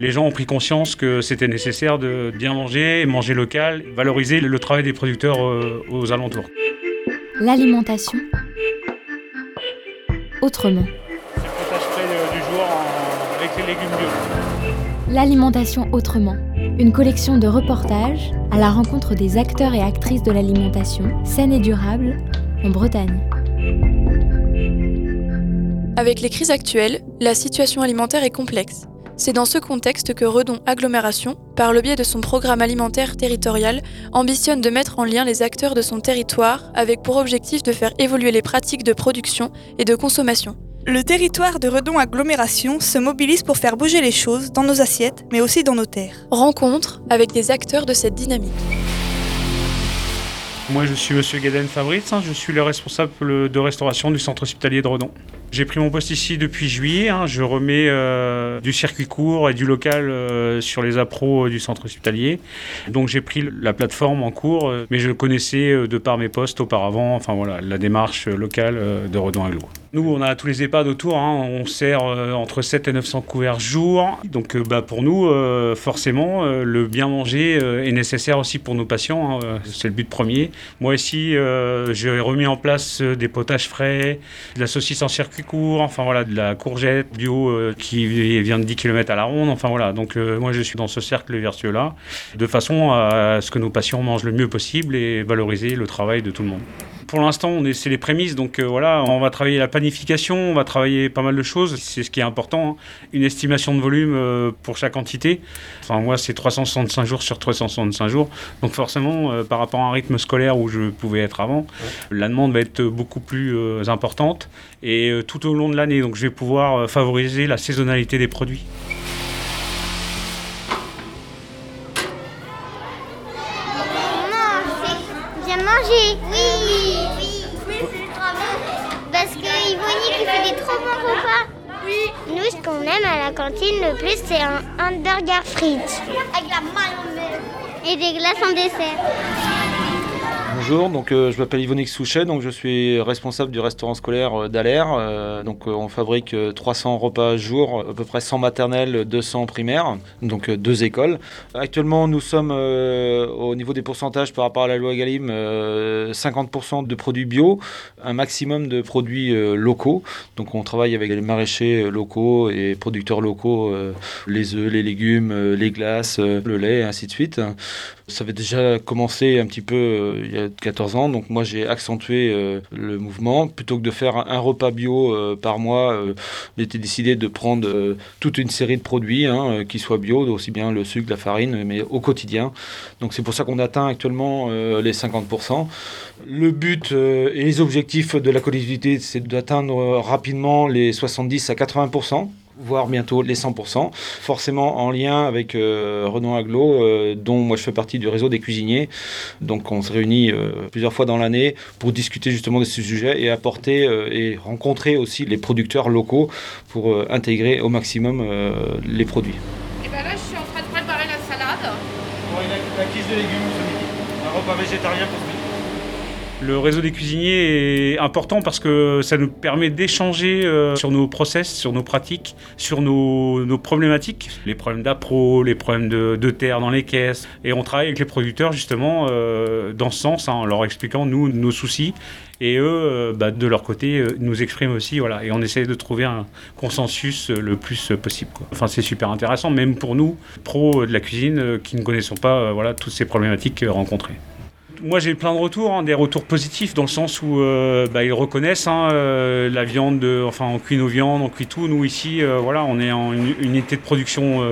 Les gens ont pris conscience que c'était nécessaire de bien manger, manger local, valoriser le travail des producteurs euh, aux alentours. L'alimentation autrement. C'est le potage frais du jour avec les légumes bio. L'alimentation autrement. Une collection de reportages à la rencontre des acteurs et actrices de l'alimentation saine et durable en Bretagne. Avec les crises actuelles, la situation alimentaire est complexe. C'est dans ce contexte que Redon Agglomération, par le biais de son programme alimentaire territorial, ambitionne de mettre en lien les acteurs de son territoire avec pour objectif de faire évoluer les pratiques de production et de consommation. Le territoire de Redon Agglomération se mobilise pour faire bouger les choses dans nos assiettes, mais aussi dans nos terres. Rencontre avec des acteurs de cette dynamique. Moi, je suis Monsieur Gaden Fabrice, hein, je suis le responsable de restauration du centre hospitalier de Redon. J'ai pris mon poste ici depuis juillet. Hein. Je remets euh, du circuit court et du local euh, sur les appros euh, du centre hospitalier. Donc j'ai pris la plateforme en cours, mais je le connaissais de par mes postes auparavant. Enfin voilà, la démarche locale de Redon Aglo. Nous, on a tous les EHPAD autour. Hein. On sert entre 7 et 900 couverts jour. Donc bah, pour nous, forcément, le bien manger est nécessaire aussi pour nos patients. Hein. C'est le but premier. Moi ici, j'ai remis en place des potages frais, de la saucisse en circuit court, enfin voilà, de la courgette bio euh, qui vient de 10 km à la ronde, enfin voilà. Donc euh, moi je suis dans ce cercle vertueux-là, de façon à ce que nos patients mangent le mieux possible et valoriser le travail de tout le monde pour l'instant, c'est les prémices. Donc euh, voilà, on va travailler la planification, on va travailler pas mal de choses. C'est ce qui est important. Hein. Une estimation de volume euh, pour chaque entité. Enfin, moi, c'est 365 jours sur 365 jours. Donc forcément, euh, par rapport à un rythme scolaire où je pouvais être avant, la demande va être beaucoup plus importante. Et tout au long de l'année, donc je vais pouvoir favoriser la saisonnalité des produits. Manger. Oui, oui, oui, c'est Parce que Yvonne qui fait des trop bons repas. Oui. Nous, ce qu'on aime à la cantine le plus, c'est un hamburger frites. Avec la mayonnaise. Et des glaces en dessert. Bonjour, donc euh, je m'appelle Yvonne Souchet, donc je suis responsable du restaurant scolaire euh, d'Alaire. Euh, donc on fabrique 300 repas jour, à peu près 100 maternelles, 200 primaires, donc deux écoles. Actuellement, nous sommes au niveau des pourcentages par rapport à la loi Galim, 50% de produits bio, un maximum de produits locaux. Donc on travaille avec les maraîchers locaux et producteurs locaux, les œufs, les légumes, les glaces, le lait, ainsi de suite. Ça avait déjà commencé un petit peu il y a 14 ans. Donc moi j'ai accentué euh, le mouvement. Plutôt que de faire un, repas bio euh, par mois, euh, j'ai décidé de prendre toute une série de produits hein, qui soient bio, aussi bien le sucre, la farine, mais au quotidien. Donc c'est pour ça qu'on atteint actuellement les 50%. Le but et les objectifs de la collectivité, c'est d'atteindre rapidement les 70 à 80% voire bientôt les 100%, forcément en lien avec euh, Renaud Aglo, euh, dont moi je fais partie du réseau des cuisiniers. Donc on se réunit euh, plusieurs fois dans l'année pour discuter justement de ce sujet et apporter et rencontrer aussi les producteurs locaux pour intégrer au maximum les produits. Et bien là je suis en train de préparer la salade. Bon, la, la de légumes un repas végétarien pour le réseau des cuisiniers est important parce que ça nous permet d'échanger euh, sur nos process, sur nos pratiques, sur nos, problématiques, les problèmes d'appro, les problèmes de, terre dans les caisses. Et on travaille avec les producteurs justement euh, dans ce sens, hein, en leur expliquant nous nos soucis. Et eux, euh, bah, de leur côté, nous expriment aussi, voilà. Et on essaie de trouver un consensus le plus possible. Enfin, c'est super intéressant, même pour nous, pros de la cuisine, qui ne connaissons pas, voilà, toutes ces problématiques rencontrées moi j'ai plein de retours, hein, des retours positifs dans le sens où euh, bah, ils reconnaissent hein, euh, la viande, enfin on cuit nos viandes, on cuit tout. Nous ici, euh, voilà, on est en une unité de production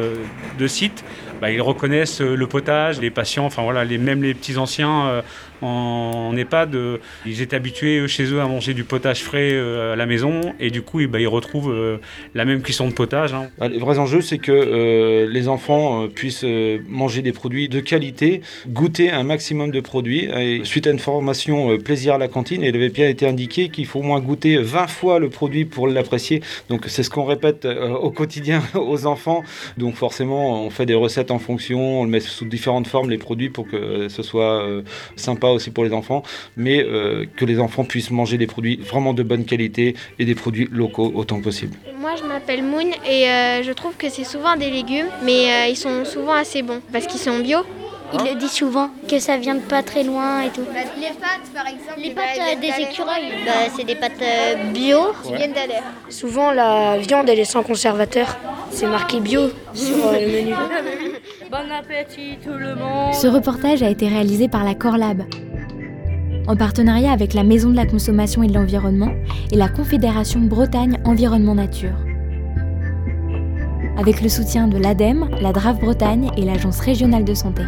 de site. Bah, ils reconnaissent le potage, les patients, enfin voilà, même les petits anciens en, EHPAD, euh, ils étaient habitués chez eux à manger du potage frais euh, à la maison et du coup, eh ben, ils retrouvent euh, la même cuisson de potage. Hein. Bah, les vrais enjeux, c'est que les enfants puissent manger des produits de qualité, goûter un maximum de produits. Suite à une formation plaisir à la cantine, il avait bien été indiqué qu'il faut au moins goûter 20 fois le produit pour l'apprécier. Donc c'est ce qu'on répète au quotidien aux enfants. Donc forcément, on fait des recettes en fonction, on le met sous différentes formes les produits pour que ce soit sympa aussi pour les enfants, mais que les enfants puissent manger des produits vraiment de bonne qualité et des produits locaux autant que possible. Moi je m'appelle Moon et je trouve que c'est souvent des légumes, mais ils sont souvent assez bons parce qu'ils sont bio. Il le dit souvent, que ça vient de pas très loin et tout. les pâtes, par exemple. Les pâtes euh, des écureuils, bah, c'est des pâtes euh, bio. Qui viennent d'Adair. Souvent, la viande, elle est sans conservateur. C'est marqué bio sur euh, le menu. bon appétit tout le monde. Ce reportage a été réalisé par la Corlab, en partenariat avec la Maison de la Consommation et de l'Environnement et la Confédération Bretagne Environnement Nature avec le soutien de l'ADEME, la DRAF Bretagne et l'Agence régionale de santé.